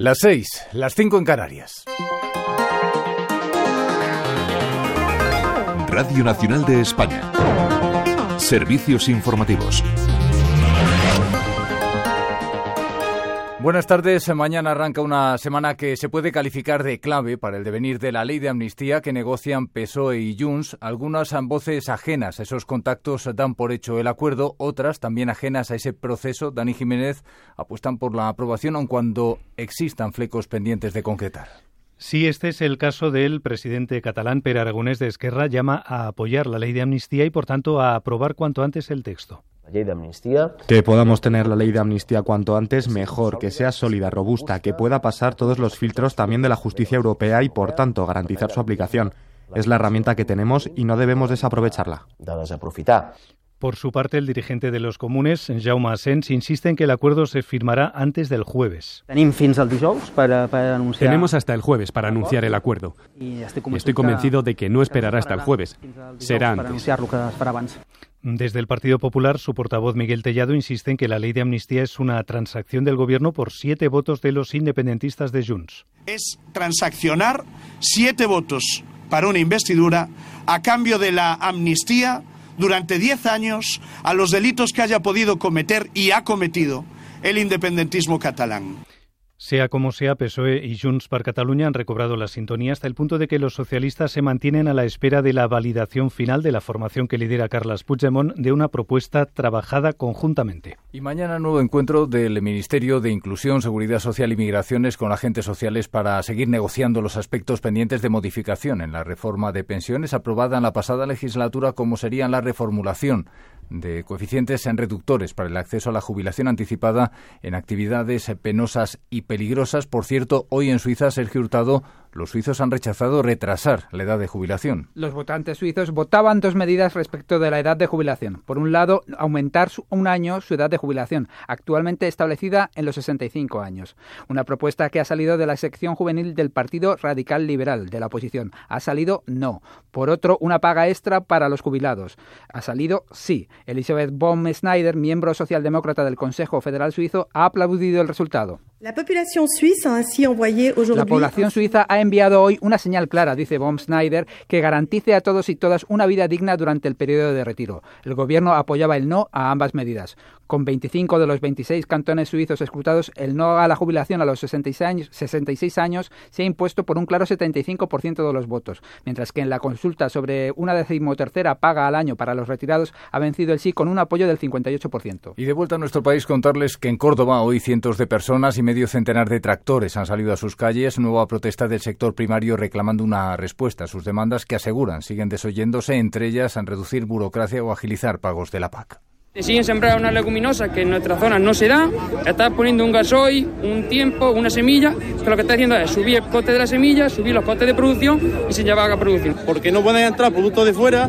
Las seis, las cinco en Canarias. Radio Nacional de España. Servicios informativos. Buenas tardes. Mañana arranca una semana que se puede calificar de clave para el devenir de la ley de amnistía que negocian PSOE y Junts. Algunas voces ajenas a esos contactos dan por hecho el acuerdo, otras también ajenas a ese proceso. Dani Jiménez apuestan por la aprobación aun cuando existan flecos pendientes de concretar. Si este es el caso del presidente catalán Per Aragonés de Esquerra, llama a apoyar la ley de amnistía y, por tanto, a aprobar cuanto antes el texto. Que podamos tener la ley de amnistía cuanto antes, mejor, que sea sólida, robusta, que pueda pasar todos los filtros también de la justicia europea y, por tanto, garantizar su aplicación. Es la herramienta que tenemos y no debemos desaprovecharla. Por su parte, el dirigente de los comunes, Jaume Asens, insiste en que el acuerdo se firmará antes del jueves. Tenemos hasta el jueves para anunciar el acuerdo. Y estoy convencido de que no esperará hasta el jueves. Será antes. Desde el Partido Popular, su portavoz Miguel Tellado insiste en que la ley de amnistía es una transacción del Gobierno por siete votos de los independentistas de Junts. Es transaccionar siete votos para una investidura a cambio de la amnistía durante diez años a los delitos que haya podido cometer y ha cometido el independentismo catalán. Sea como sea, PSOE y Junts per Catalunya han recobrado la sintonía hasta el punto de que los socialistas se mantienen a la espera de la validación final de la formación que lidera Carles Puigdemont de una propuesta trabajada conjuntamente. Y mañana nuevo encuentro del Ministerio de Inclusión, Seguridad Social y Migraciones con agentes sociales para seguir negociando los aspectos pendientes de modificación en la reforma de pensiones aprobada en la pasada legislatura como sería la reformulación de coeficientes en reductores para el acceso a la jubilación anticipada en actividades penosas y peligrosas. Por cierto, hoy en Suiza, Sergio Hurtado, los suizos han rechazado retrasar la edad de jubilación. Los votantes suizos votaban dos medidas respecto de la edad de jubilación. Por un lado, aumentar un año su edad de jubilación, actualmente establecida en los 65 años. Una propuesta que ha salido de la sección juvenil del Partido Radical Liberal de la oposición. Ha salido no. Por otro, una paga extra para los jubilados. Ha salido sí. Elizabeth Baum-Schneider, miembro socialdemócrata del Consejo Federal Suizo, ha aplaudido el resultado. La población suiza ha enviado hoy una señal clara, dice Baum Schneider, que garantice a todos y todas una vida digna durante el periodo de retiro. El gobierno apoyaba el no a ambas medidas. Con 25 de los 26 cantones suizos escrutados, el no a la jubilación a los 66 años, 66 años se ha impuesto por un claro 75% de los votos, mientras que en la consulta sobre una decimotercera paga al año para los retirados ha vencido el sí con un apoyo del 58%. Y de vuelta a nuestro país contarles que en Córdoba hoy cientos de personas y medio centenar de tractores han salido a sus calles, nueva protesta del sector primario reclamando una respuesta a sus demandas que aseguran siguen desoyéndose, entre ellas en reducir burocracia o agilizar pagos de la PAC. Siguen sembrar una leguminosa que en nuestra zona no se da, está poniendo un gasoil, un tiempo, una semilla, que lo que está haciendo es subir el coste de la semilla, subir los costes de producción y se lleva a producción. Porque no pueden entrar productos de fuera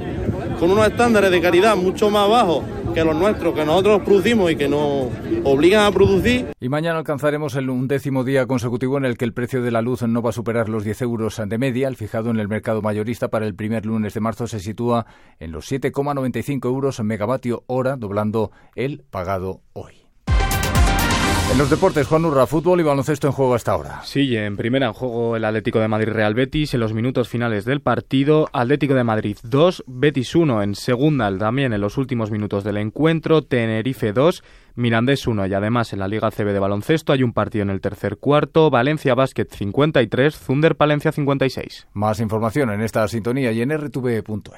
con unos estándares de calidad mucho más bajos que los nuestros, que nosotros producimos y que nos obligan a producir. Y mañana alcanzaremos el undécimo día consecutivo en el que el precio de la luz no va a superar los 10 euros de media. El fijado en el mercado mayorista para el primer lunes de marzo se sitúa en los 7,95 euros megavatio hora, doblando el pagado hoy. En los deportes, Juan Urra, fútbol y baloncesto en juego hasta ahora. Sí, en primera en juego el Atlético de Madrid Real Betis en los minutos finales del partido. Atlético de Madrid 2, Betis 1 en segunda también en los últimos minutos del encuentro. Tenerife 2, Mirandés 1 y además en la Liga CB de baloncesto hay un partido en el tercer cuarto. Valencia Basket 53, Zunder Palencia 56. Más información en esta sintonía y en rtv.es.